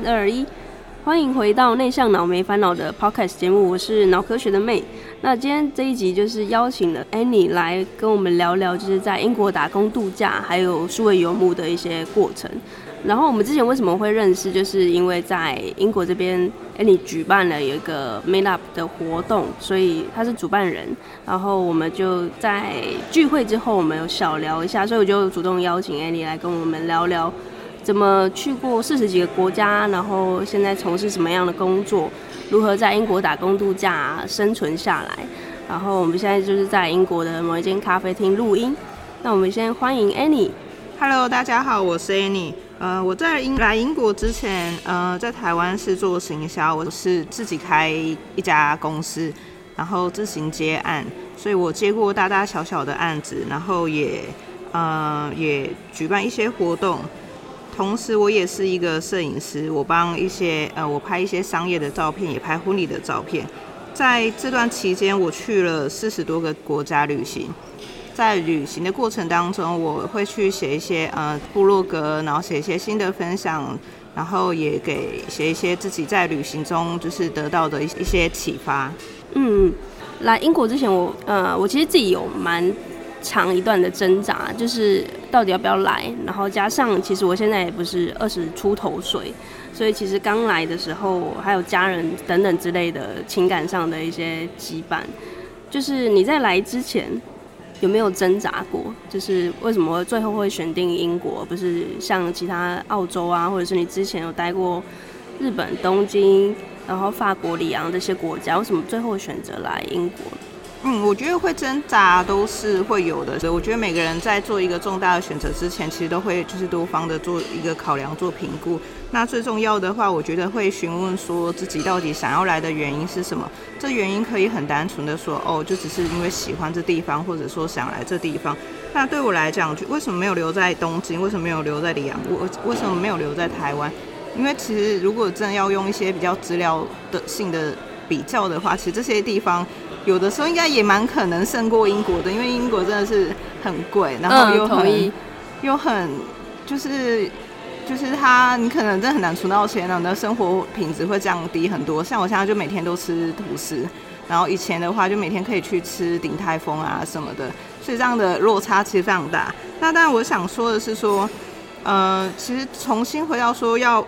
三二一，欢迎回到内向脑没烦恼的 Podcast 节目，我是脑科学的妹。那今天这一集就是邀请了 Annie 来跟我们聊聊，就是在英国打工度假，还有数位游牧的一些过程。然后我们之前为什么会认识，就是因为在英国这边，Annie 举办了有一个 made Up 的活动，所以他是主办人。然后我们就在聚会之后，我们有小聊一下，所以我就主动邀请 Annie 来跟我们聊聊，怎么去过四十几个国家，然后现在从事什么样的工作，如何在英国打工度假生存下来。然后我们现在就是在英国的某一间咖啡厅录音。那我们先欢迎 Annie。Hello，大家好，我是 Annie。呃，我在英来英国之前，呃，在台湾是做行销，我是自己开一家公司，然后自行接案，所以我接过大大小小的案子，然后也呃也举办一些活动，同时我也是一个摄影师，我帮一些呃我拍一些商业的照片，也拍婚礼的照片，在这段期间，我去了四十多个国家旅行。在旅行的过程当中，我会去写一些呃部落格，然后写一些新的分享，然后也给写一些自己在旅行中就是得到的一一些启发。嗯，来英国之前，我呃我其实自己有蛮长一段的挣扎，就是到底要不要来，然后加上其实我现在也不是二十出头岁，所以其实刚来的时候还有家人等等之类的情感上的一些羁绊，就是你在来之前。有没有挣扎过？就是为什么最后会选定英国，不是像其他澳洲啊，或者是你之前有待过日本东京，然后法国里昂这些国家，为什么最后选择来英国？嗯，我觉得会挣扎都是会有的。所以我觉得每个人在做一个重大的选择之前，其实都会就是多方的做一个考量、做评估。那最重要的话，我觉得会询问说自己到底想要来的原因是什么。这原因可以很单纯的说，哦，就只是因为喜欢这地方，或者说想来这地方。那对我来讲，为什么没有留在东京？为什么没有留在里昂？我为什么没有留在台湾？因为其实如果真的要用一些比较资料的性的比较的话，其实这些地方。有的时候应该也蛮可能胜过英国的，因为英国真的是很贵，然后又很、嗯、又很就是就是它你可能真的很难存到钱，然后你的生活品质会降低很多。像我现在就每天都吃吐司，然后以前的话就每天可以去吃鼎泰丰啊什么的，所以这样的落差其实非常大。那当然我想说的是说，呃，其实重新回到说要。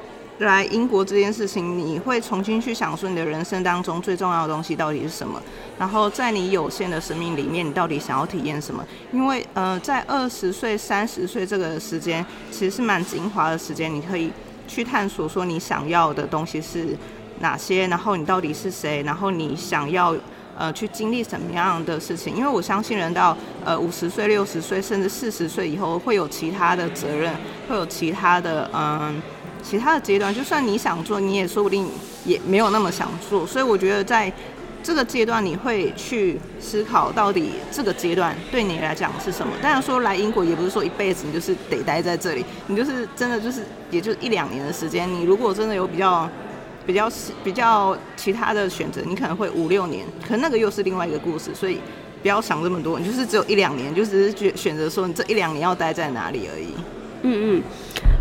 来英国这件事情，你会重新去想说你的人生当中最重要的东西到底是什么？然后在你有限的生命里面，你到底想要体验什么？因为呃，在二十岁、三十岁这个时间，其实是蛮精华的时间，你可以去探索说你想要的东西是哪些，然后你到底是谁，然后你想要呃去经历什么样的事情？因为我相信人到呃五十岁、六十岁，甚至四十岁以后，会有其他的责任，会有其他的嗯。其他的阶段，就算你想做，你也说不定也没有那么想做。所以我觉得，在这个阶段，你会去思考到底这个阶段对你来讲是什么。当然说来英国也不是说一辈子你就是得待在这里，你就是真的就是也就一两年的时间。你如果真的有比较比较比较其他的选择，你可能会五六年，可那个又是另外一个故事。所以不要想这么多，你就是只有一两年，就只是选选择说你这一两年要待在哪里而已。嗯嗯。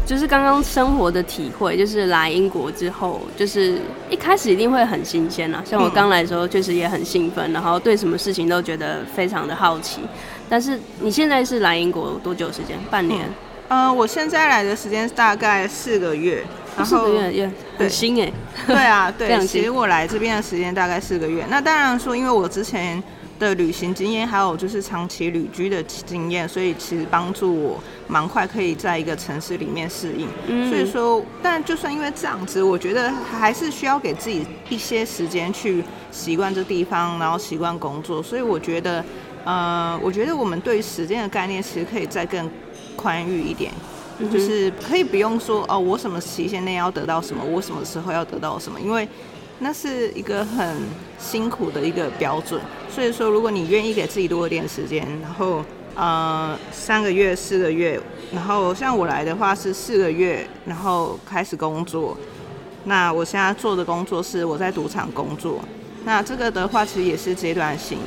就是刚刚生活的体会，就是来英国之后，就是一开始一定会很新鲜啊。像我刚来的时候，确实也很兴奋，然后对什么事情都觉得非常的好奇。但是你现在是来英国多久时间？半年？嗯、呃，我现在来的时间大概四个月，然后四个月也很新哎。对啊，对，其实我来这边的时间大概四个月。那当然说，因为我之前。的旅行经验，还有就是长期旅居的经验，所以其实帮助我蛮快可以在一个城市里面适应。嗯。所以说，但就算因为这样子，我觉得还是需要给自己一些时间去习惯这地方，然后习惯工作。所以我觉得，呃，我觉得我们对于时间的概念其实可以再更宽裕一点，嗯，就是可以不用说哦，我什么期限内要得到什么，我什么时候要得到什么，因为。那是一个很辛苦的一个标准，所以说，如果你愿意给自己多一点时间，然后呃三个月、四个月，然后像我来的话是四个月，然后开始工作。那我现在做的工作是我在赌场工作，那这个的话其实也是阶段性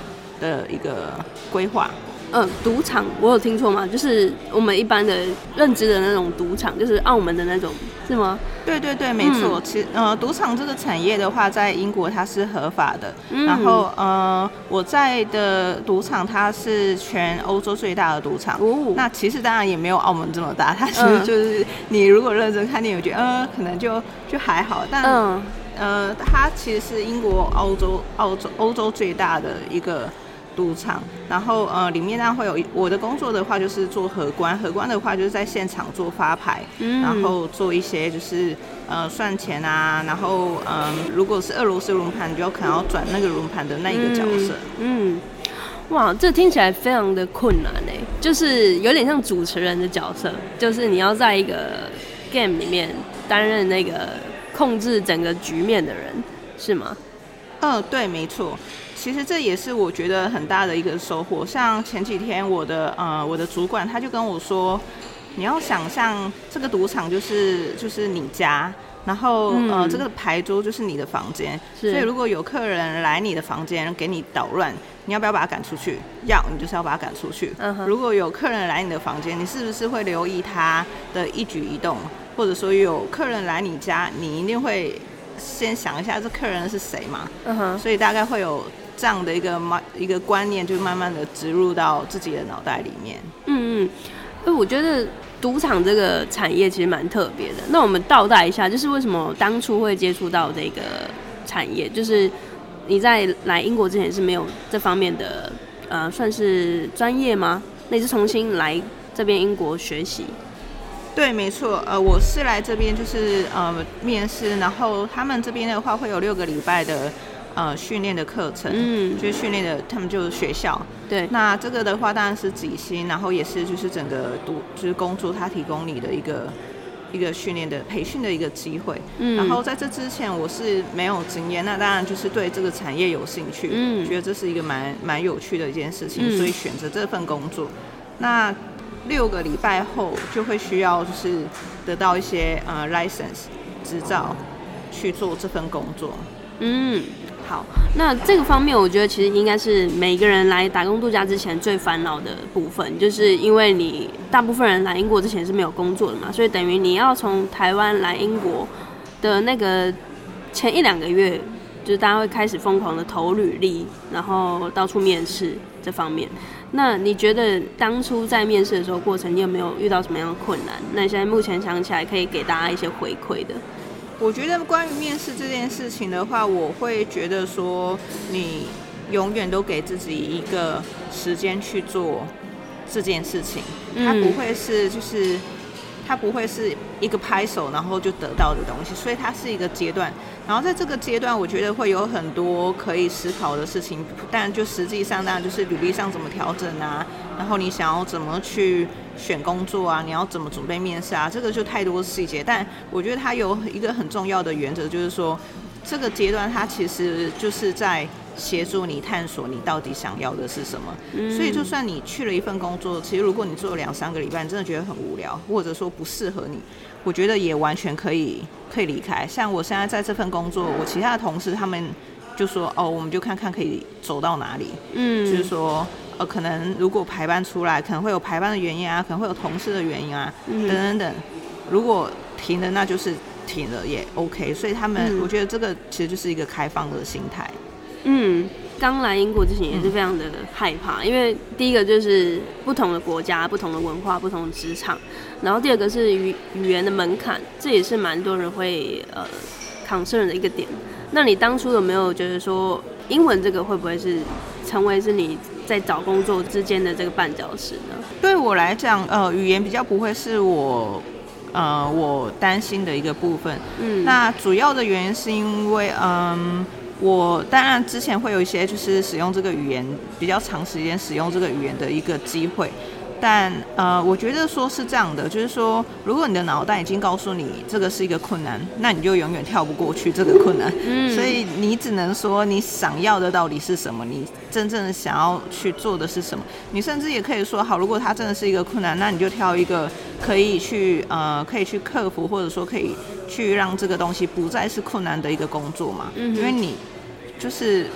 的一个规划。呃，赌场我有听错吗？就是我们一般的认知的那种赌场，就是澳门的那种，是吗？对对对，没错。嗯、其实呃，赌场这个产业的话，在英国它是合法的。嗯、然后呃，我在的赌场它是全欧洲最大的赌场。哦。那其实当然也没有澳门这么大，它其实就是你如果认真看电影，我觉得呃，可能就就还好。但、嗯、呃，它其实是英国、澳洲、澳洲、欧洲最大的一个。赌场，然后呃，里面呢会有我的工作的话，就是做荷官。荷官的话，就是在现场做发牌，嗯、然后做一些就是呃算钱啊，然后嗯、呃，如果是俄罗斯轮盘，你就可能要转那个轮盘的那一个角色嗯。嗯，哇，这听起来非常的困难哎，就是有点像主持人的角色，就是你要在一个 game 里面担任那个控制整个局面的人，是吗？嗯、呃，对，没错。其实这也是我觉得很大的一个收获。像前几天我的呃我的主管他就跟我说，你要想象这个赌场就是就是你家，然后、嗯、呃这个牌桌就是你的房间，所以如果有客人来你的房间给你捣乱，你要不要把他赶出去？要，你就是要把他赶出去。嗯、如果有客人来你的房间，你是不是会留意他的一举一动？或者说有客人来你家，你一定会先想一下这客人是谁嘛？嗯哼，所以大概会有。这样的一个慢一个观念，就慢慢的植入到自己的脑袋里面。嗯嗯，那我觉得赌场这个产业其实蛮特别的。那我们倒带一下，就是为什么当初会接触到这个产业？就是你在来英国之前是没有这方面的呃，算是专业吗？那你是重新来这边英国学习？对，没错。呃，我是来这边就是呃面试，然后他们这边的话会有六个礼拜的。呃，训练的课程，嗯，就是训练的，他们就是学校，对。那这个的话，当然是底薪，然后也是就是整个读，就是工作，他提供你的一个一个训练的培训的一个机会。嗯。然后在这之前，我是没有经验，那当然就是对这个产业有兴趣，嗯，觉得这是一个蛮蛮有趣的一件事情，嗯，所以选择这份工作。那六个礼拜后就会需要就是得到一些呃 license 执照去做这份工作，嗯。好，那这个方面，我觉得其实应该是每个人来打工度假之前最烦恼的部分，就是因为你大部分人来英国之前是没有工作的嘛，所以等于你要从台湾来英国的那个前一两个月，就是大家会开始疯狂的投履历，然后到处面试这方面。那你觉得当初在面试的时候过程，你有没有遇到什么样的困难？那现在目前想起来，可以给大家一些回馈的。我觉得关于面试这件事情的话，我会觉得说，你永远都给自己一个时间去做这件事情，它不会是就是。它不会是一个拍手然后就得到的东西，所以它是一个阶段。然后在这个阶段，我觉得会有很多可以思考的事情。但就实际上，当然就是履历上怎么调整啊，然后你想要怎么去选工作啊，你要怎么准备面试啊，这个就太多细节。但我觉得它有一个很重要的原则，就是说这个阶段它其实就是在。协助你探索你到底想要的是什么，嗯，所以就算你去了一份工作，其实如果你做了两三个礼拜，你真的觉得很无聊，或者说不适合你，我觉得也完全可以可以离开。像我现在在这份工作，我其他的同事他们就说哦，我们就看看可以走到哪里，嗯，就是说呃，可能如果排班出来，可能会有排班的原因啊，可能会有同事的原因啊，嗯，等等等。如果停了，那就是停了也 OK。所以他们，嗯，我觉得这个其实就是一个开放的心态。嗯，刚来英国之前也是非常的害怕，嗯，因为第一个就是不同的国家、不同的文化、不同的职场，然后第二个是语语言的门槛，这也是蛮多人会呃 concern 的一个点。那你当初有没有觉得说，英文这个会不会是成为是你在找工作之间的这个绊脚石呢？对我来讲，呃，语言比较不会是我呃我担心的一个部分。嗯，那主要的原因是因为嗯。我当然之前会有一些就是使用这个语言比较长时间使用这个语言的一个机会，但呃，我觉得说是这样的，就是说，如果你的脑袋已经告诉你这个是一个困难，那你就永远跳不过去这个困难。嗯，所以你只能说你想要的到底是什么，你真正想要去做的是什么。你甚至也可以说，好，如果它真的是一个困难，那你就挑一个可以去呃可以去克服，或者说可以去让这个东西不再是困难的一个工作嘛。嗯，因为你。就是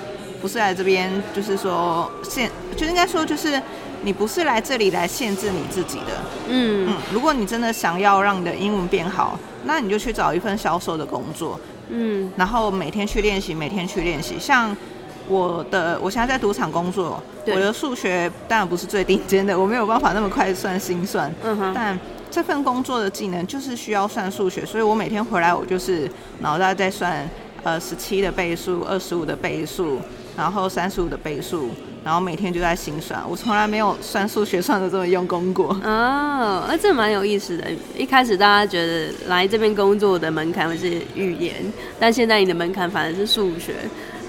不是来这边，就是说现就应该说就是你不是来这里来限制你自己的。嗯嗯，如果你真的想要让你的英文变好，那你就去找一份销售的工作。嗯，然后每天去练习，每天去练习。像我的，我现在在赌场工作，我的数学当然不是最顶尖的，我没有办法那么快算心算。嗯哼，但这份工作的技能就是需要算数学，所以我每天回来我就是脑袋在算，呃，十七的倍数、二十五的倍数，然后三十五的倍数，然后每天就在心算。我从来没有算数学算的这么用功过。哦，那这蛮有意思的。一开始大家觉得来这边工作的门槛是语言，但现在你的门槛反而是数学，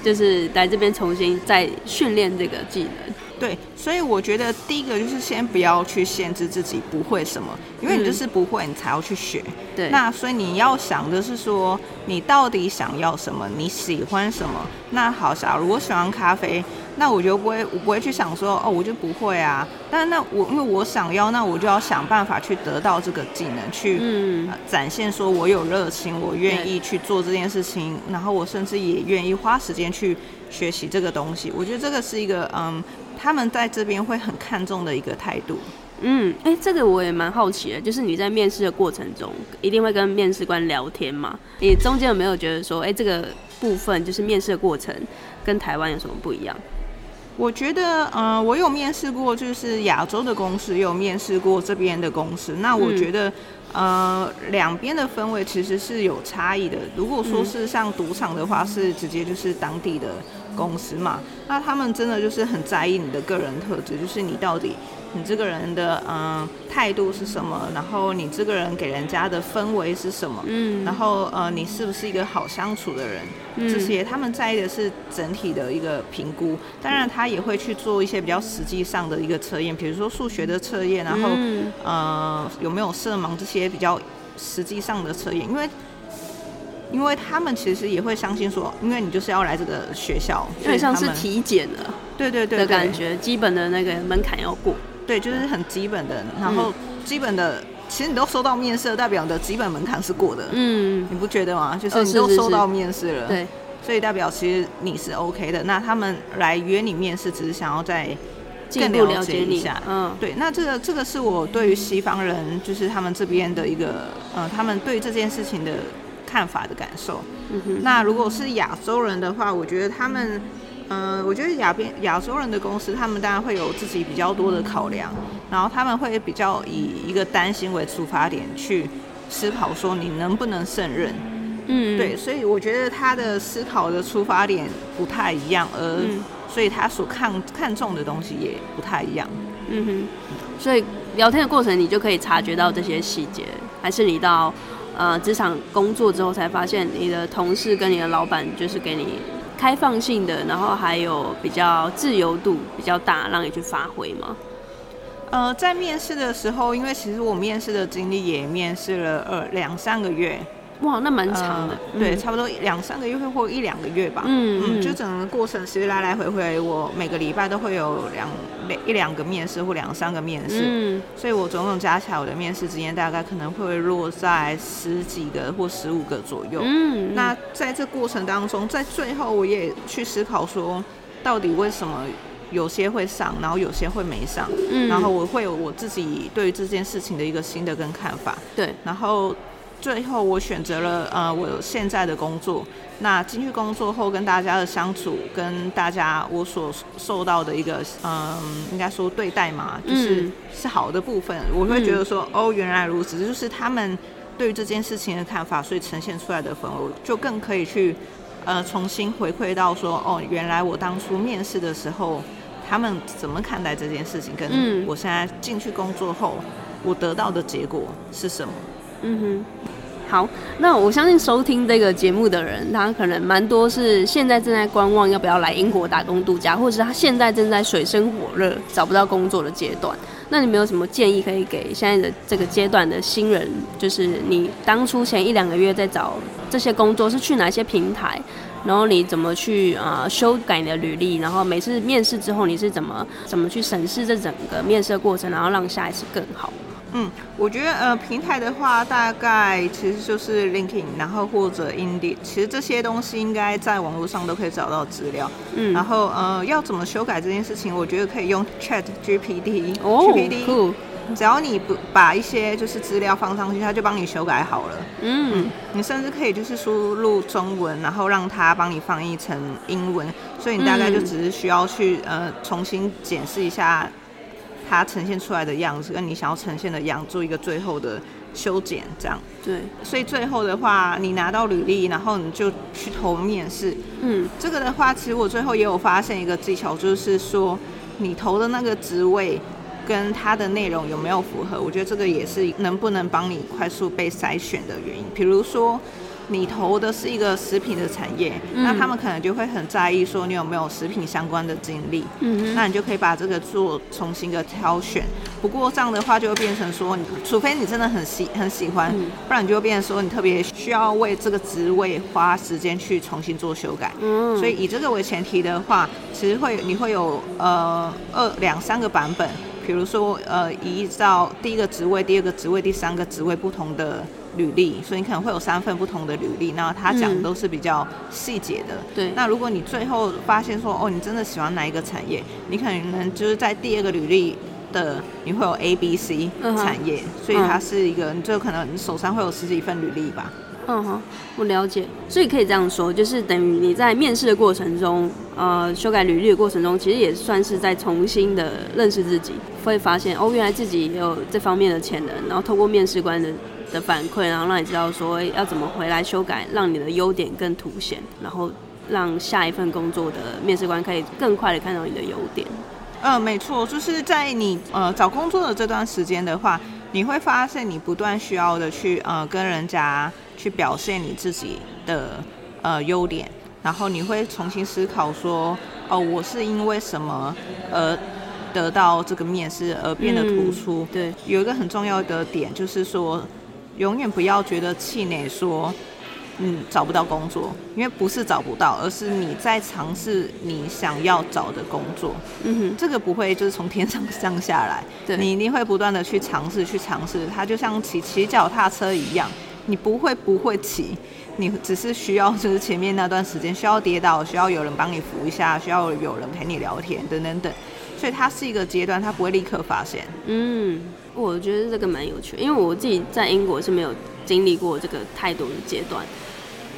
就是来这边重新再训练这个技能。对，所以我觉得第一个就是先不要去限制自己不会什么，因为你就是不会，你才要去学。对，那所以你要想的是说，你到底想要什么？你喜欢什么？那好，假如我喜欢咖啡，那我就不会，我不会去想说，哦，我就不会啊。但那我因为我想要，那我就要想办法去得到这个技能，去、嗯呃、展现说我有热情，我愿意去做这件事情，然后我甚至也愿意花时间去学习这个东西。我觉得这个是一个嗯。他们在这边会很看重的一个态度。嗯，哎、欸，这个我也蛮好奇的，就是你在面试的过程中，一定会跟面试官聊天嘛？你中间有没有觉得说，哎、欸，这个部分就是面试的过程跟台湾有什么不一样？我觉得，嗯、呃，我有面试过，就是亚洲的公司，也有面试过这边的公司。那我觉得。嗯呃，两边的氛围其实是有差异的。如果说是像赌场的话，是直接就是当地的公司嘛，那他们真的就是很在意你的个人特质，就是你到底。你这个人的嗯态度是什么？然后你这个人给人家的氛围是什么？嗯，然后呃你是不是一个好相处的人？嗯，这些他们在意的是整体的一个评估。当然他也会去做一些比较实际上的一个测验，比如说数学的测验，然后、嗯、呃有没有色盲这些比较实际上的测验。因为因为他们其实也会相信说，因为你就是要来这个学校，有点像是体检的，对对对，的感觉，基本的那个门槛要过。对，就是很基本的，然后基本的，嗯、其实你都收到面试，代表你的基本门槛是过的。嗯，你不觉得吗？就是你都收到面试了，哦、是是是对，所以代表其实你是 OK 的。那他们来约你面试，只是想要再更了解一下。嗯，对。那这个这个是我对于西方人，就是他们这边的一个，呃，他们对这件事情的看法的感受。嗯哼。那如果是亚洲人的话，我觉得他们。嗯，我觉得亚边亚洲人的公司，他们当然会有自己比较多的考量，然后他们会比较以一个担心为出发点去思考，说你能不能胜任。嗯，对，所以我觉得他的思考的出发点不太一样，而所以他所看看重的东西也不太一样。嗯哼，所以聊天的过程，你就可以察觉到这些细节，还是你到呃职场工作之后才发现，你的同事跟你的老板就是给你。开放性的，然后还有比较自由度比较大，让你去发挥嘛？呃，在面试的时候，因为其实我面试的经历也面试了呃两三个月。哇，那蛮长的，呃、对，差不多两三个月或一两个月吧。嗯嗯，就整个过程其实来来回回，我每个礼拜都会有两一两个面试或两三个面试。嗯，所以我总共加起来我的面试经验大概可能会落在十几个或十五个左右。嗯，那在这过程当中，在最后我也去思考说，到底为什么有些会上，然后有些会没上。嗯，然后我会有我自己对于这件事情的一个新的跟看法。对，然后。最后我选择了呃我现在的工作，那进去工作后跟大家的相处，跟大家我所受到的一个嗯、呃、应该说对待嘛，就是、嗯、是好的部分，我会觉得说、嗯、哦原来如此，就是他们对于这件事情的看法，所以呈现出来的氛围就更可以去呃重新回馈到说哦原来我当初面试的时候他们怎么看待这件事情，跟我现在进去工作后我得到的结果是什么。嗯嗯哼，好，那我相信收听这个节目的人，他可能蛮多是现在正在观望要不要来英国打工度假，或者是他现在正在水深火热找不到工作的阶段。那你没有什么建议可以给现在的这个阶段的新人？就是你当初前一两个月在找这些工作是去哪些平台，然后你怎么去啊、修改你的履历，然后每次面试之后你是怎么怎么去审视这整个面试的过程，然后让下一次更好？嗯，我觉得呃，平台的话，大概其实就是 LinkedIn，然后或者 Indeed，其实这些东西应该在网络上都可以找到资料。嗯，然后呃，要怎么修改这件事情，我觉得可以用 Chat GPT。哦，GPT，酷。只要你不把一些就是资料放上去，它就帮你修改好了。嗯，嗯，你甚至可以就是输入中文，然后让它帮你翻译成英文，所以你大概就只是需要去呃重新检视一下。它呈现出来的样子跟你想要呈现的样子，做一个最后的修剪，这样。对。所以最后的话，你拿到履历，然后你就去投面试。嗯。这个的话，其实我最后也有发现一个技巧，就是说你投的那个职位跟它的内容有没有符合。我觉得这个也是能不能帮你快速被筛选的原因。比如说。你投的是一个食品的产业，嗯，那他们可能就会很在意说你有没有食品相关的经历，嗯，那你就可以把这个做重新的挑选。不过这样的话就会变成说，除非你真的很喜很喜欢，嗯，不然你就会变成说你特别需要为这个职位花时间去重新做修改。嗯，所以以这个为前提的话，其实会你会有呃二两三个版本，比如说呃依照第一个职位、第二个职位、第三个职位不同的。履历，所以你可能会有三份不同的履历，那他讲的都是比较细节的。嗯。对。那如果你最后发现说，哦，你真的喜欢哪一个产业，你可能就是在第二个履历的，你会有 A、B、C 产业，嗯，所以它是一个，你最可能你手上会有十几份履历吧。嗯哼，我了解。所以可以这样说，就是等于你在面试的过程中，呃，修改履历的过程中，其实也算是在重新的认识自己，会发现哦，原来自己也有这方面的潜能，然后透过面试官的。的反馈，然后让你知道说要怎么回来修改，让你的优点更凸显，然后让下一份工作的面试官可以更快的看到你的优点。嗯，没错，就是在你呃找工作的这段时间的话，你会发现你不断需要的去呃跟人家去表现你自己的呃优点，然后你会重新思考说，哦，我是因为什么而得到这个面试而变得突出。嗯，对，有一个很重要的点就是说。永远不要觉得气馁，说嗯找不到工作，因为不是找不到，而是你在尝试你想要找的工作。嗯哼，这个不会就是从天上降下来，对，你一定会不断的去尝试，去尝试。它就像骑骑脚踏车一样，你不会不会骑，你只是需要就是前面那段时间需要跌倒，需要有人帮你扶一下，需要有人陪你聊天等等等。所以它是一个阶段，它不会立刻发现。嗯。我觉得这个蛮有趣，因为我自己在英国是没有经历过这个太多的阶段。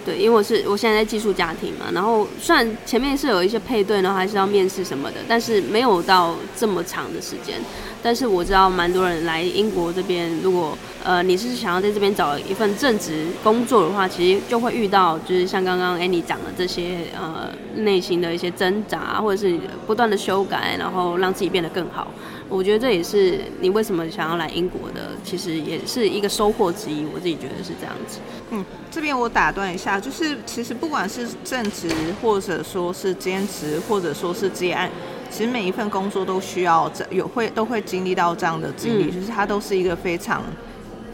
对，因为我是我现在在寄宿家庭嘛，然后虽然前面是有一些配对，然后还是要面试什么的，但是没有到这么长的时间。但是我知道蛮多人来英国这边，如果呃你是想要在这边找一份正职工作的话，其实就会遇到就是像刚刚 Annie 讲的这些呃内心的一些挣扎，或者是不断的修改，然后让自己变得更好。我觉得这也是你为什么想要来英国的，其实也是一个收获之一。我自己觉得是这样子。嗯，这边我打断一下，就是其实不管是正职，或者说是兼职，或者说是接案，其实每一份工作都需要有会都会经历到这样的经历，嗯，就是它都是一个非常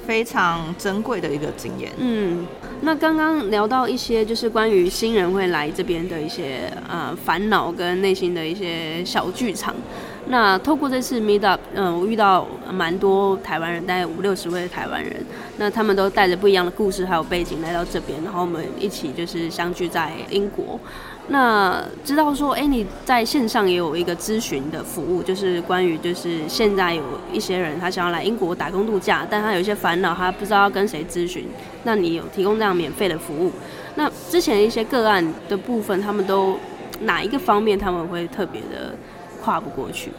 非常珍贵的一个经验。嗯，那刚刚聊到一些就是关于新人会来这边的一些呃烦恼跟内心的一些小剧场。那透过这次 Meet Up，嗯，我遇到蛮多台湾人，大概五六十位台湾人，那他们都带着不一样的故事还有背景来到这边，然后我们一起就是相聚在英国。那知道说，哎、你在线上也有一个咨询的服务，就是关于就是现在有一些人他想要来英国打工度假，但他有一些烦恼，他不知道要跟谁咨询，那你有提供这样免费的服务？那之前一些个案的部分，他们都哪一个方面他们会特别的？跨不过去。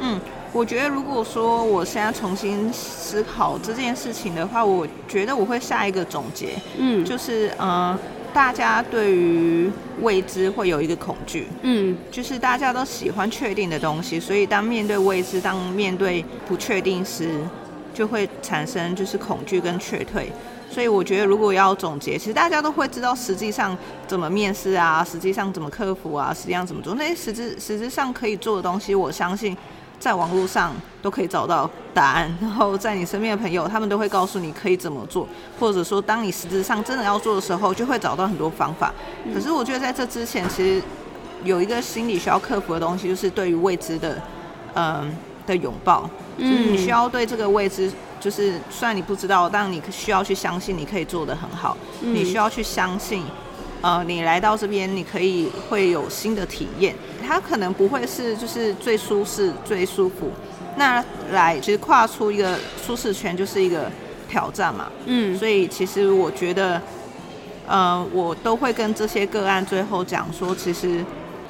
嗯，我觉得如果说我现在重新思考这件事情的话，我觉得我会下一个总结。嗯，就是呃，大家对于未知会有一个恐惧。嗯，就是大家都喜欢确定的东西，所以当面对未知，当面对不确定时，就会产生就是恐惧跟却退。所以我觉得，如果要总结，其实大家都会知道实际上怎么面试啊，实际上怎么克服啊，实际上怎么做。那些实质实质上可以做的东西，我相信在网络上都可以找到答案。然后在你身边的朋友，他们都会告诉你可以怎么做，或者说当你实质上真的要做的时候，就会找到很多方法。可是我觉得在这之前，其实有一个心理需要克服的东西，就是对于未知的，嗯。的拥抱，嗯，你需要对这个位置，就是虽然你不知道，但你需要去相信你可以做得很好，嗯，你需要去相信，呃，你来到这边你可以会有新的体验，它可能不会是就是最舒适最舒服，那来其实跨出一个舒适圈就是一个挑战嘛，嗯，所以其实我觉得，呃，我都会跟这些个案最后讲说，其实。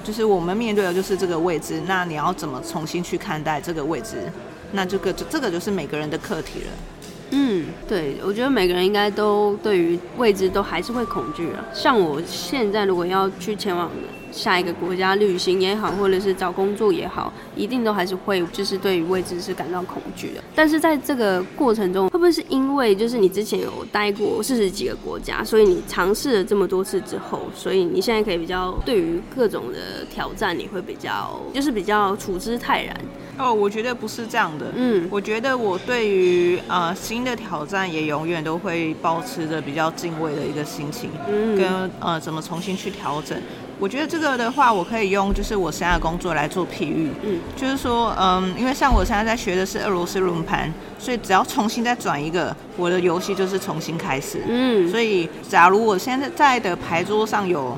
就是我们面对的就是这个位置，那你要怎么重新去看待这个位置？那这个就这个就是每个人的课题了。嗯，对，我觉得每个人应该都对于未知都还是会恐惧啊。像我现在如果要去前往下一个国家旅行也好，或者是找工作也好，一定都还是会就是对于未知是感到恐惧的。但是在这个过程中，会不会是因为就是你之前有待过四十几个国家，所以你尝试了这么多次之后，所以你现在可以比较对于各种的挑战，你会比较就是比较处之泰然。哦，我觉得不是这样的。嗯，我觉得我对于呃新的挑战也永远都会保持着比较敬畏的一个心情，嗯，跟呃怎么重新去调整。我觉得这个的话，我可以用就是我现在的工作来做譬喻，嗯，就是说，嗯，因为像我现在在学的是俄罗斯轮盘，所以只要重新再转一个，我的游戏就是重新开始，嗯，所以假如我现在在的牌桌上有。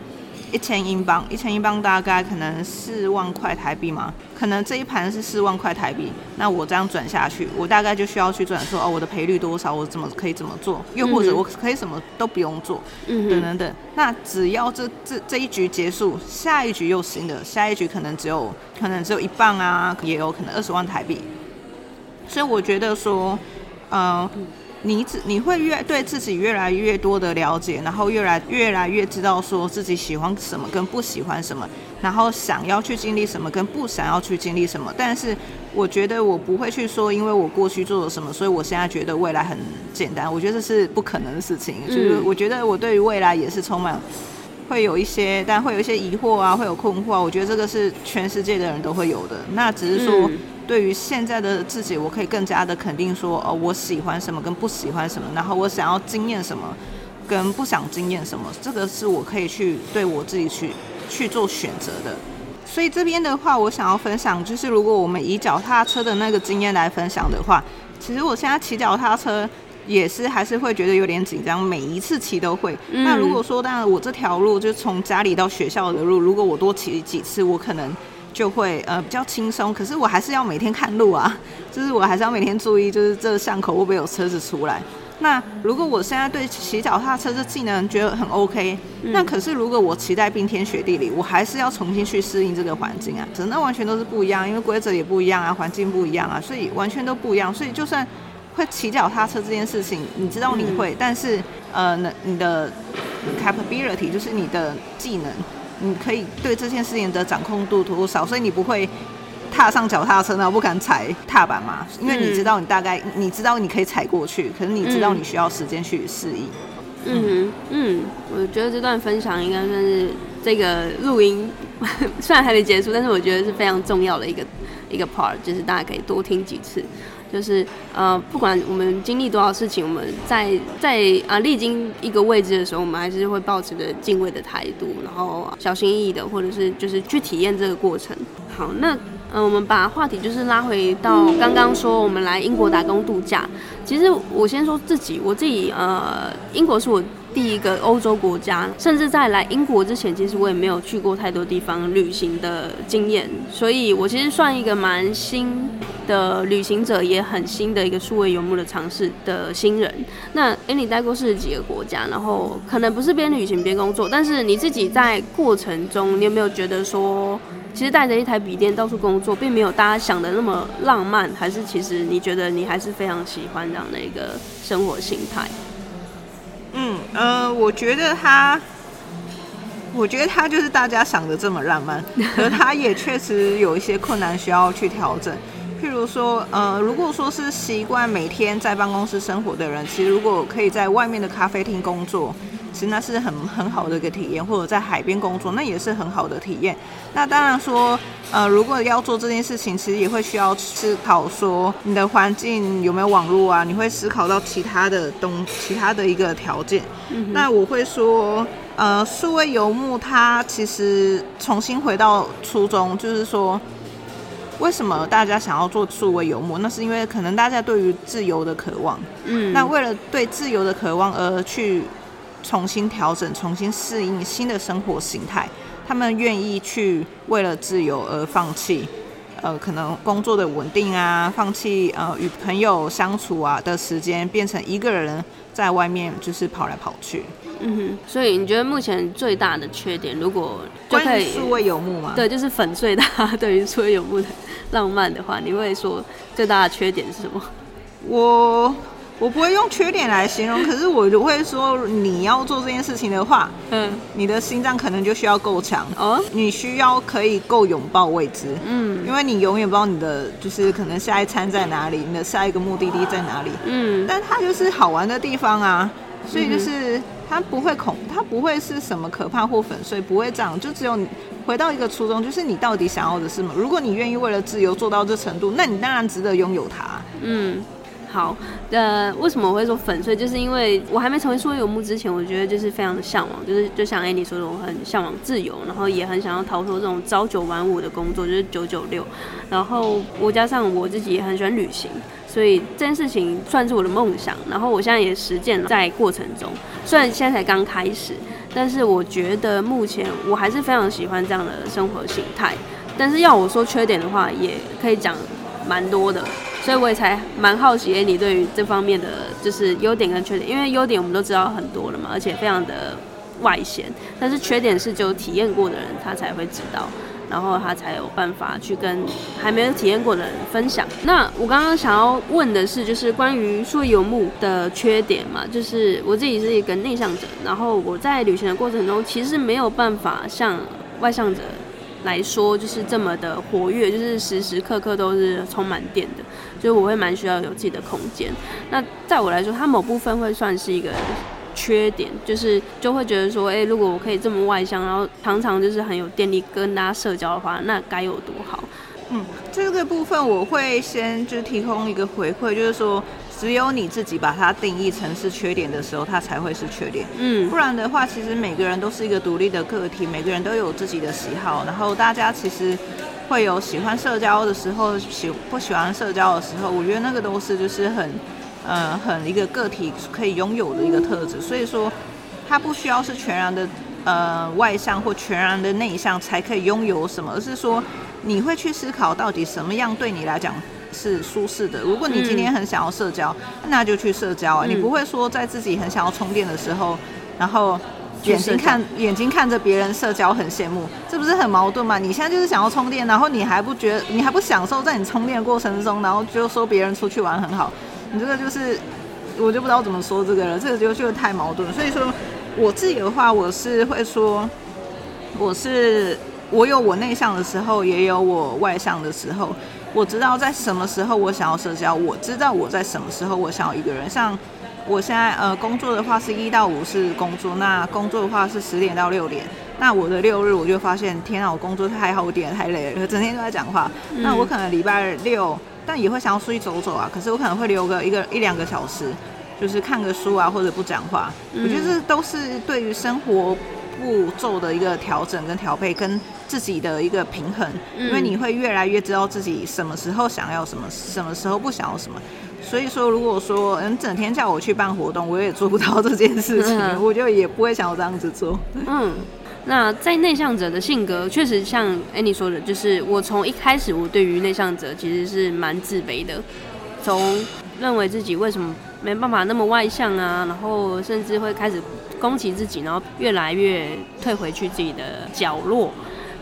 一千英镑，一千英镑大概可能四万块台币嘛，可能这一盘是四万块台币，那我这样转下去，我大概就需要去转说哦，我的赔率多少，我怎么可以怎么做，又或者我可以什么都不用做，嗯，等等等。那只要这这这一局结束，下一局又新的，下一局可能只有可能只有一磅啊，也有可能二十万台币。所以我觉得说，嗯、呃。你只你会越对自己越来越多的了解，然后越来越来越知道说自己喜欢什么跟不喜欢什么，然后想要去经历什么跟不想要去经历什么。但是我觉得我不会去说，因为我过去做了什么，所以我现在觉得未来很简单。我觉得这是不可能的事情。就是我觉得我对于未来也是充满会有一些，但会有一些疑惑啊，会有困惑啊。我觉得这个是全世界的人都会有的。那只是说。对于现在的自己，我可以更加的肯定说，哦，我喜欢什么跟不喜欢什么，然后我想要经验什么，跟不想经验什么，这个是我可以去对我自己去去做选择的。所以这边的话，我想要分享，就是如果我们以脚踏车的那个经验来分享的话，其实我现在骑脚踏车也是还是会觉得有点紧张，每一次骑都会。嗯。那如果说，当然我这条路就是从家里到学校的路，如果我多骑几次，我可能。就会呃比较轻松，可是我还是要每天看路啊，就是我还是要每天注意，就是这个巷口会不会有车子出来。那如果我现在对骑脚踏车这技能觉得很 OK，嗯，那可是如果我骑在冰天雪地里，我还是要重新去适应这个环境啊，真的完全都是不一样，因为规则也不一样啊，环境不一样啊，所以完全都不一样。所以就算会骑脚踏车这件事情，你知道你会，嗯，但是呃，那你的 capability 就是你的技能。你可以对这件事情的掌控度多少？所以你不会踏上脚踏车，然后不敢踩踏板嘛？因为你知道你大概，你知道你可以踩过去，可是你知道你需要时间去适应。嗯，嗯，我觉得这段分享应该算是这个录音 虽然还没结束，但是我觉得是非常重要的一个一个 part，就是大家可以多听几次。就是呃，不管我们经历多少事情，我们在在啊历经一个位置的时候，我们还是会抱持着敬畏的态度，然后小心翼翼的，或者是就是去体验这个过程。好，那嗯、呃，我们把话题就是拉回到刚刚说我们来英国打工度假。其实我先说自己，我自己呃，英国是我。第一个欧洲国家，甚至在来英国之前，其实我也没有去过太多地方旅行的经验，所以我其实算一个蛮新的旅行者，也很新的一个数位游牧的尝试的新人。那诶，你待过四十几个国家，然后可能不是边旅行边工作，但是你自己在过程中，你有没有觉得说，其实带着一台笔电到处工作，并没有大家想的那么浪漫，还是其实你觉得你还是非常喜欢这样的一个生活形态？嗯呃，我觉得他，我觉得他就是大家想的这么浪漫，可他也确实有一些困难需要去调整。譬如说，呃，如果说是习惯每天在办公室生活的人，其实如果可以在外面的咖啡厅工作。其实那是很很好的一个体验，或者在海边工作，那也是很好的体验。那当然说，呃，如果要做这件事情，其实也会需要思考说，你的环境有没有网络啊？你会思考到其他的东，其他的一个条件。嗯、那我会说，呃，数位游牧它其实重新回到初衷，就是说，为什么大家想要做数位游牧？那是因为可能大家对于自由的渴望，嗯，那为了对自由的渴望而去重新调整、重新适应新的生活形态，他们愿意去为了自由而放弃，呃，可能工作的稳定啊，放弃呃与朋友相处啊的时间，变成一个人在外面就是跑来跑去。嗯哼，所以你觉得目前最大的缺点，如果就可以数位游牧吗？对，就是粉碎它对于数位游牧的浪漫的话，你会说最大的缺点是什么？我我不会用缺点来形容，可是我就会说，你要做这件事情的话，嗯，你的心脏可能就需要够强哦，你需要可以够拥抱未知，嗯，因为你永远不知道你的就是可能下一餐在哪里，你的下一个目的地在哪里，嗯，但它就是好玩的地方啊，所以就是。它不会恐，它不会是什么可怕或粉碎，不会这样。就只有你回到一个初衷，就是你到底想要的是什么。如果你愿意为了自由做到这程度，那你当然值得拥有它。嗯，好。呃，为什么我会说粉碎？就是因为我还没成为数位游牧之前，我觉得就是非常的向往，就是就像 Annie 说的，我很向往自由，然后也很想要逃脱这种朝九晚五的工作，就是九九六。然后我加上我自己也很喜欢旅行。所以这件事情算是我的梦想，然后我现在也实践了，在过程中，虽然现在才刚开始，但是我觉得目前我还是非常喜欢这样的生活形态。但是要我说缺点的话，也可以讲蛮多的，所以我也才蛮好奇，你对于这方面的就是优点跟缺点，因为优点我们都知道很多了嘛，而且非常的外显，但是缺点是只有体验过的人他才会知道。然后他才有办法去跟还没有体验过的人分享。那我刚刚想要问的是，就是关于数位游牧的缺点嘛，就是我自己是一个内向者，然后我在旅行的过程中，其实没有办法像外向者来说，就是这么的活跃，就是时时刻刻都是充满电的，所以我会蛮需要有自己的空间。那在我来说，它某部分会算是一个。缺点就是就会觉得说，哎、如果我可以这么外向，然后常常就是很有电力跟大家社交的话，那该有多好。嗯，这个部分我会先就提供一个回馈，就是说，只有你自己把它定义成是缺点的时候，它才会是缺点。嗯，不然的话，其实每个人都是一个独立的个体，每个人都有自己的喜好，然后大家其实会有喜欢社交的时候，喜不喜欢社交的时候，我觉得那个都是就是很。呃，很一个个体可以拥有的一个特质，所以说，它不需要是全然的呃外向或全然的内向才可以拥有什么，而是说你会去思考到底什么样对你来讲是舒适的。如果你今天很想要社交，嗯、那就去社交啊，嗯、你不会说在自己很想要充电的时候，然后眼睛看眼睛看着别人社交很羡慕，这不是很矛盾吗？你现在就是想要充电，然后你还不觉得，你还不享受在你充电的过程中，然后就说别人出去玩很好。你这个就是，我就不知道怎么说这个了，这个就就太矛盾。所以说，我自己的话，我是会说，我是我有我内向的时候，也有我外向的时候。我知道在什么时候我想要社交，我知道我在什么时候我想要一个人。像我现在呃工作的话是一到五是工作，那工作的话是十点到六点。那我的六日我就发现，天啊，我工作太耗电太累了，整天都在讲话。那我可能礼拜六。但也会想要出去走走啊，可是我可能会留个一个一两个小时，就是看个书啊，或者不讲话。嗯、我觉得这都是对于生活步骤的一个调整跟调配，跟自己的一个平衡。嗯、因为你会越来越知道自己什么时候想要什么，什么时候不想要什么。所以说，如果说嗯整天叫我去办活动，我也做不到这件事情，嗯、我就也不会想要这样子做。嗯。那在内向者的性格，确实像 Annie 说的，就是我从一开始，我对于内向者其实是蛮自卑的，从认为自己为什么没办法那么外向啊，然后甚至会开始攻击自己，然后越来越退回去自己的角落。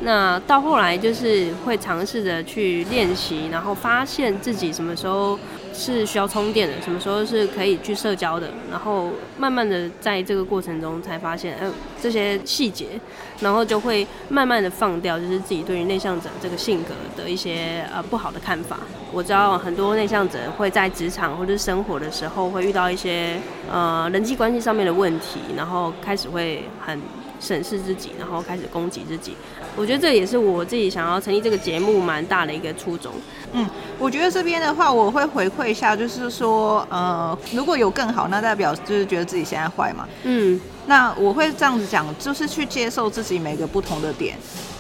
那到后来就是会尝试着去练习，然后发现自己什么时候是需要充电的，什么时候是可以去社交的，然后慢慢的在这个过程中才发现，嗯、这些细节，然后就会慢慢的放掉，就是自己对于内向者这个性格的一些呃不好的看法。我知道很多内向者会在职场或者生活的时候会遇到一些呃人际关系上面的问题，然后开始会很。审视自己，然后开始攻击自己。我觉得这也是我自己想要成立这个节目蛮大的一个初衷。嗯，我觉得这边的话，我会回馈一下，就是说，呃，如果有更好，那代表就是觉得自己现在坏嘛。嗯，那我会这样子讲，就是去接受自己每个不同的点，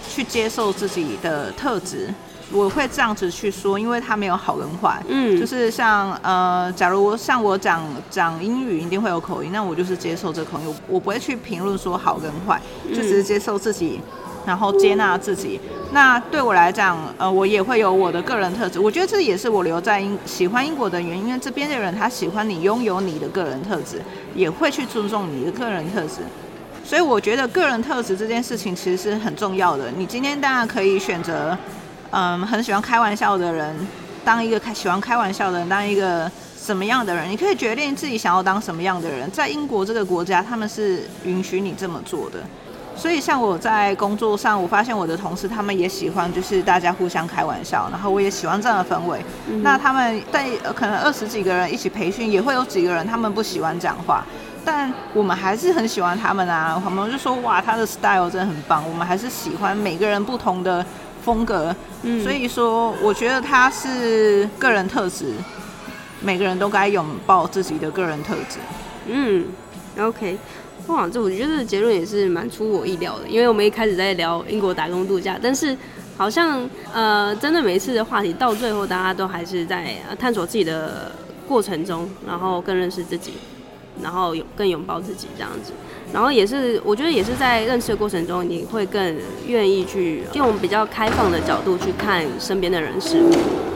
去接受自己的特质，我会这样子去说，因为它没有好跟坏。嗯，就是像呃，假如像我讲讲英语一定会有口音，那我就是接受这口音，我我不会去评论说好跟坏，就只是接受自己，然后接纳自己。那对我来讲，呃，我也会有我的个人特质。我觉得这也是我留在英喜欢英国的原因，因为这边的人他喜欢你拥有你的个人特质，也会去尊重你的个人特质。所以我觉得个人特质这件事情其实是很重要的。你今天当然可以选择，嗯，很喜欢开玩笑的人，当一个开喜欢开玩笑的人，当一个什么样的人，你可以决定自己想要当什么样的人。在英国这个国家，他们是允许你这么做的。所以像我在工作上，我发现我的同事他们也喜欢，就是大家互相开玩笑，然后我也喜欢这样的氛围。嗯、那他们在可能二十几个人一起培训，也会有几个人他们不喜欢讲话。但我们还是很喜欢他们啊，我们就说哇，他的 style 真的很棒。我们还是喜欢每个人不同的风格，嗯，所以说我觉得他是个人特质，每个人都该拥抱自己的个人特质。嗯，OK，哇，这我觉得这结论也是蛮出我意料的，因为我们一开始在聊英国打工度假，但是好像呃，真的每一次的话题到最后，大家都还是在探索自己的过程中，然后更认识自己。然后有更拥抱自己这样子，然后也是我觉得也是在认识的过程中，你会更愿意去用比较开放的角度去看身边的人事物，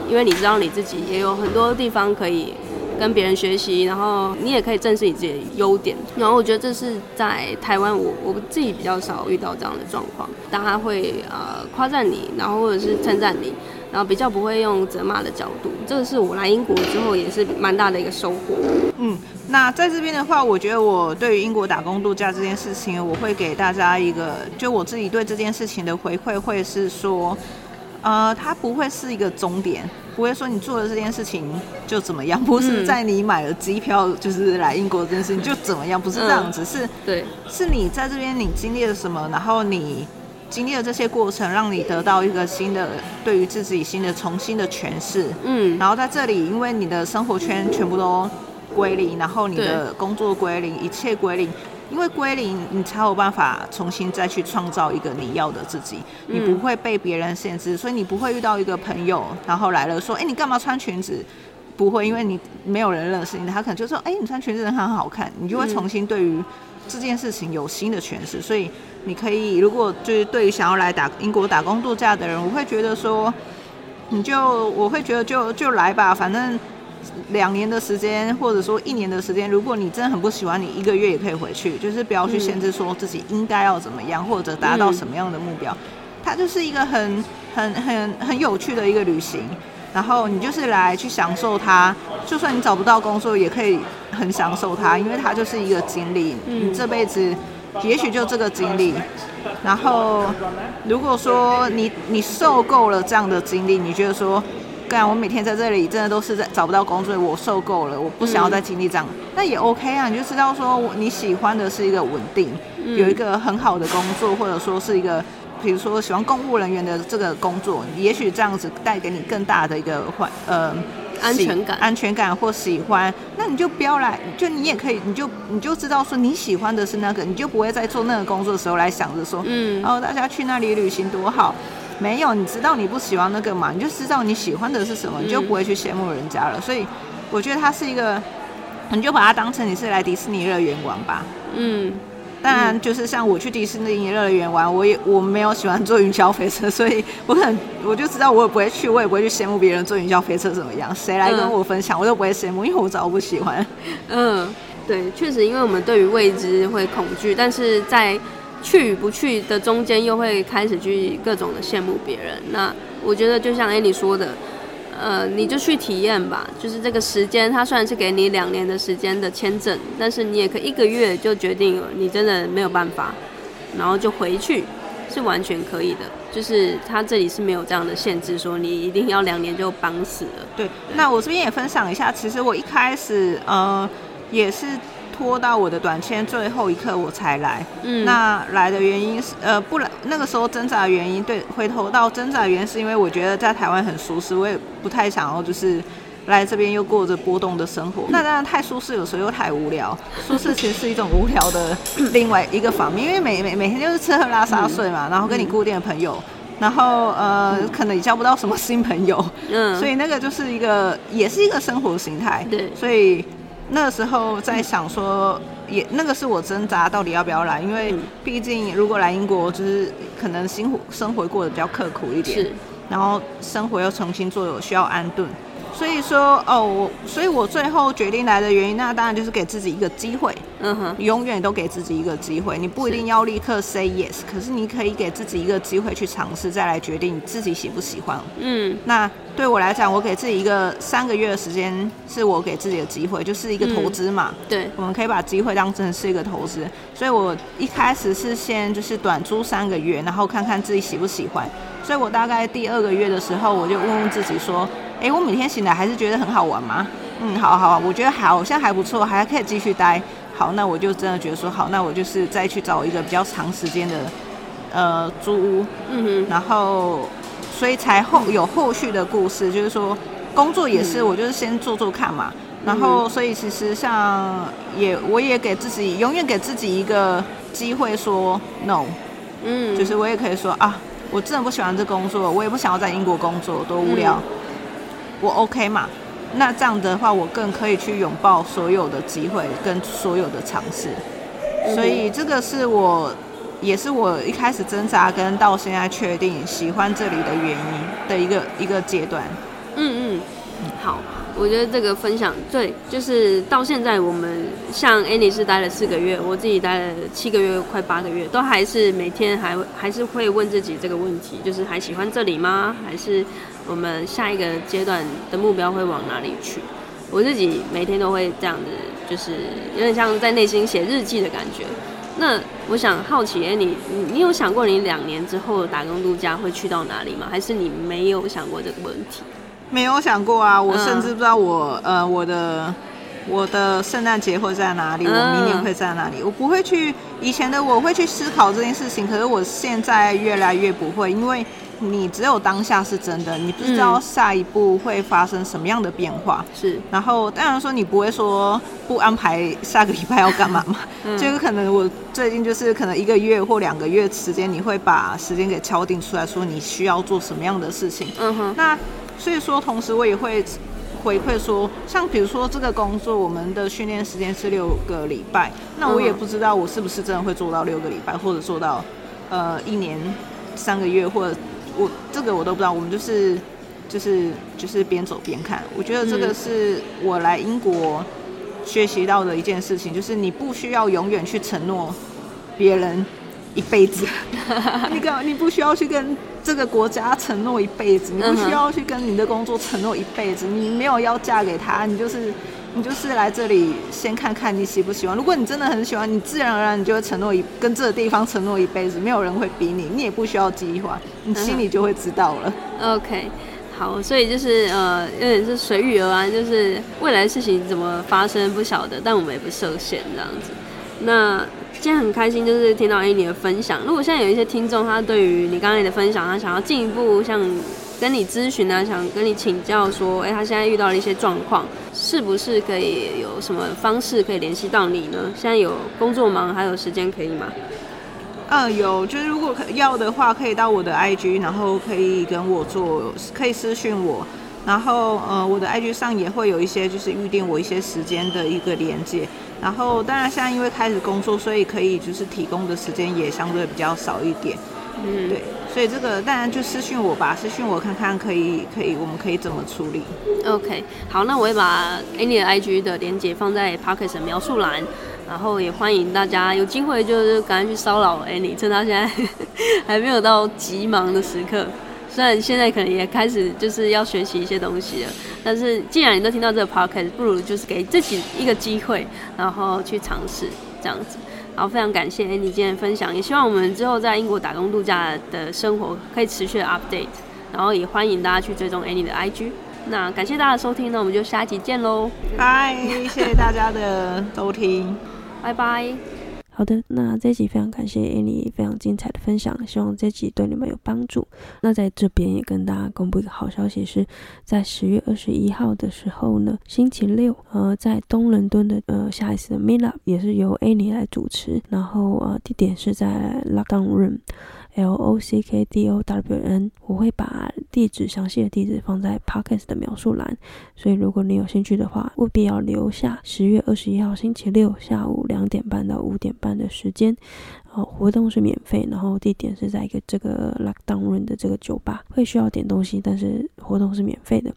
因为你知道你自己也有很多地方可以跟别人学习，然后你也可以正视你自己的优点。然后我觉得这是在台湾我我自己比较少遇到这样的状况，大家会呃夸赞你，然后或者是称赞你。然后比较不会用责骂的角度，这个是我来英国之后也是蛮大的一个收获。嗯，那在这边的话，我觉得我对于英国打工度假这件事情，我会给大家一个，就我自己对这件事情的回馈会是说，呃，它不会是一个终点，不会说你做了这件事情就怎么样，不是在你买了机票就是来英国这件事情就怎么样，不是这样子，是，对，是你在这边你经历了什么，然后你。经历了这些过程，让你得到一个新的对于自己新的重新的诠释。嗯，然后在这里，因为你的生活圈全部都归零，然后你的工作归零，一切归零，因为归零，你才有办法重新再去创造一个你要的自己。你不会被别人限制，所以你不会遇到一个朋友，然后来了说：“哎，你干嘛穿裙子？”不会，因为你没有人认识你，他可能就说：“哎，你穿裙子很好看。”你就会重新对于这件事情有新的诠释，所以。你可以，如果就是对于想要来打英国打工度假的人，我会觉得说，你就我会觉得就就来吧，反正两年的时间，或者说一年的时间，如果你真的很不喜欢，你一个月也可以回去，就是不要去限制说自己应该要怎么样，或者达到什么样的目标。它就是一个很很很很有趣的一个旅行，然后你就是来去享受它，就算你找不到工作，也可以很享受它，因为它就是一个经历，你这辈子。也许就这个经历，然后如果说你你受够了这样的经历，你觉得说，干我每天在这里真的都是在找不到工作，我受够了，我不想要再经历这样，那也 OK 啊，你就知道说你喜欢的是一个稳定，有一个很好的工作，或者说是一个，比如说喜欢公务人员的这个工作，也许这样子带给你更大的一个环呃。安全感、安全感或喜欢，那你就不要来，就你也可以，你就你就知道说你喜欢的是那个，你就不会在做那个工作的时候来想着说，嗯，哦，大家去那里旅行多好，没有，你知道你不喜欢那个嘛，你就知道你喜欢的是什么，你就不会去羡慕人家了。所以我觉得它是一个，你就把它当成你是来迪士尼乐园玩吧，嗯。当然，就是像我去迪士尼乐园玩，我也我没有喜欢坐云霄飞车，所以我很我就知道我也不会去，我也不会去羡慕别人坐云霄飞车怎么样。谁来跟我分享，我都不会羡慕，因为我早就不喜欢。嗯，对，确实，因为我们对于未知会恐惧，但是在去与不去的中间，又会开始去各种的羡慕别人。那我觉得，就像 Annie 说的。呃，你就去体验吧。就是这个时间，它虽然是给你两年的时间的签证，但是你也可以一个月就决定了，你真的没有办法，然后就回去，是完全可以的。就是他这里是没有这样的限制，说你一定要两年就绑死了。对，那我这边也分享一下，其实我一开始呃也是。拖到我的短签最后一刻我才来，嗯，那来的原因是，呃，不来那个时候挣扎的原因，对，回头到挣扎的原因是因为我觉得在台湾很舒适，我也不太想要就是来这边又过着波动的生活。那当然太舒适，有时候又太无聊。舒适其实是一种无聊的 另外一个方面，因为每每每天就是吃喝拉撒睡嘛，然后跟你固定的朋友。然后呃，可能也交不到什么新朋友，嗯，所以那个就是一个，也是一个生活形态。对，所以那个时候在想说，也那个是我挣扎到底要不要来，因为毕竟如果来英国，就是可能辛苦生活过得比较刻苦一点，是，然后生活又重新做，需要安顿。所以说，哦，我，所以我最后决定来的原因，那当然就是给自己一个机会。嗯哼，永远都给自己一个机会，你不一定要立刻 say yes，可是你可以给自己一个机会去尝试，再来决定你自己喜不喜欢。嗯，那对我来讲，我给自己一个三个月的时间，是我给自己的机会，就是一个投资嘛。嗯，对，我们可以把机会当成是一个投资。所以我一开始是先就是短租三个月，然后看看自己喜不喜欢。所以我大概第二个月的时候，我就问问自己说。哎，我每天醒来还是觉得很好玩吗？嗯，好好，我觉得好像还不错，还可以继续待。好，那我就真的觉得说好，那我就是再去找一个比较长时间的呃租屋。嗯哼。然后，所以才后有后续的故事，就是说工作也是，我就是先做做看嘛。然后，所以其实像也我也给自己永远给自己一个机会说 no。嗯。就是我也可以说啊，我真的不喜欢这工作，我也不想要在英国工作，多无聊。嗯我 OK 嘛？那这样的话，我更可以去拥抱所有的机会跟所有的尝试。所以这个是我，也是我一开始挣扎跟到现在确定喜欢这里的原因的一个一个阶段。嗯嗯，好。我觉得这个分享对，就是到现在我们像 Annie 是待了四个月，我自己待了七个月，快八个月，都还是每天还还是会问自己这个问题，就是还喜欢这里吗？还是我们下一个阶段的目标会往哪里去？我自己每天都会这样子，就是有点像在内心写日记的感觉。那我想好奇，Annie，你你有想过你两年之后打工度假会去到哪里吗？还是你没有想过这个问题？没有想过啊，我甚至不知道我呃我的我的圣诞节会在哪里，我明年会在哪里，我不会去。以前的我会去思考这件事情，可是我现在越来越不会，因为你只有当下是真的，你不知道下一步会发生什么样的变化。是，然后当然说你不会说不安排下个礼拜要干嘛嘛，这个可能我最近就是可能一个月或两个月时间，你会把时间给敲定出来说你需要做什么样的事情。嗯哼，那。所以说，同时我也会回馈说，像比如说这个工作，我们的训练时间是六个礼拜，那我也不知道我是不是真的会做到六个礼拜，或者做到呃一年三个月，或者我这个我都不知道。我们就是就是就是边走边看。我觉得这个是我来英国学习到的一件事情，就是你不需要永远去承诺别人。一辈子，你个你不需要去跟这个国家承诺一辈子，你不需要去跟你的工作承诺一辈子，你没有要嫁给他，你就是你就是来这里先看看你喜不喜欢。如果你真的很喜欢，你自然而然你就会承诺一跟这个地方承诺一辈子，没有人会逼你，你也不需要计划，你心里就会知道了。OK，好，所以就是呃，有点是随遇而安，就是未来事情怎么发生不晓得，但我们也不受限这样子。那。今天很开心，就是听到 Annie 的分享。如果现在有一些听众，他对于你刚才的分享，他想要进一步像跟你咨询啊，想跟你请教说，哎、他现在遇到了一些状况，是不是可以有什么方式可以联系到你呢？现在有工作忙，还有时间可以吗？嗯，有，就是如果要的话，可以到我的 IG，然后可以跟我做，可以私讯我。然后，呃，我的 IG 上也会有一些，就是预定我一些时间的一个连接。然后，当然现在因为开始工作，所以可以就是提供的时间也相对比较少一点。嗯，对，所以这个当然就私讯我吧，私讯我看看可以，可以，我们可以怎么处理？OK，好，那我会把 Annie 的 IG 的连接放在 Podcast 的描述栏，然后也欢迎大家有机会就是赶快去骚扰 Annie，趁他现在 还没有到急忙的时刻。虽然现在可能也开始就是要学习一些东西了，但是既然你都听到这个 podcast，不如就是给自己一个机会，然后去尝试这样子。然后非常感谢 Annie 今天的分享，也希望我们之后在英国打工度假的生活可以持续的 update。然后也欢迎大家去追踪 Annie 的 IG。那感谢大家的收听，那我们就下一集见喽，拜！谢谢大家的收听，拜拜。好的，那这集非常感谢 Annie 非常精彩的分享，希望这集对你们有帮助。那在这边也跟大家公布一个好消息是，在十月二十一号的时候呢，星期六，呃，在东伦敦的呃下一次的 Meetup 也是由 Annie 来主持，然后呃地点是在 Lockdown Room。L O C K D O W N。我会把地址详细的地址放在 Podcast 的描述栏，所以如果你有兴趣的话，务必要留下十月二十一号星期六下午两点半到五点半的时间。哦，活动是免费，然后地点是在一个这个 Lockdown Room 的这个酒吧，会需要点东西，但是活动是免费的。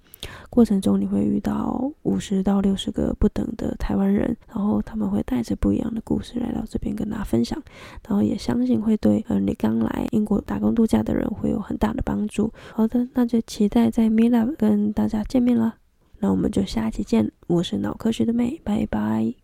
过程中你会遇到五十到六十个不等的台湾人，然后他们会带着不一样的故事来到这边跟大家分享，然后也相信会对呃你刚来英国打工度假的人会有很大的帮助。好的，那就期待在 Meetup 跟大家见面了。那我们就下期见，我是脑科学的妹，拜拜。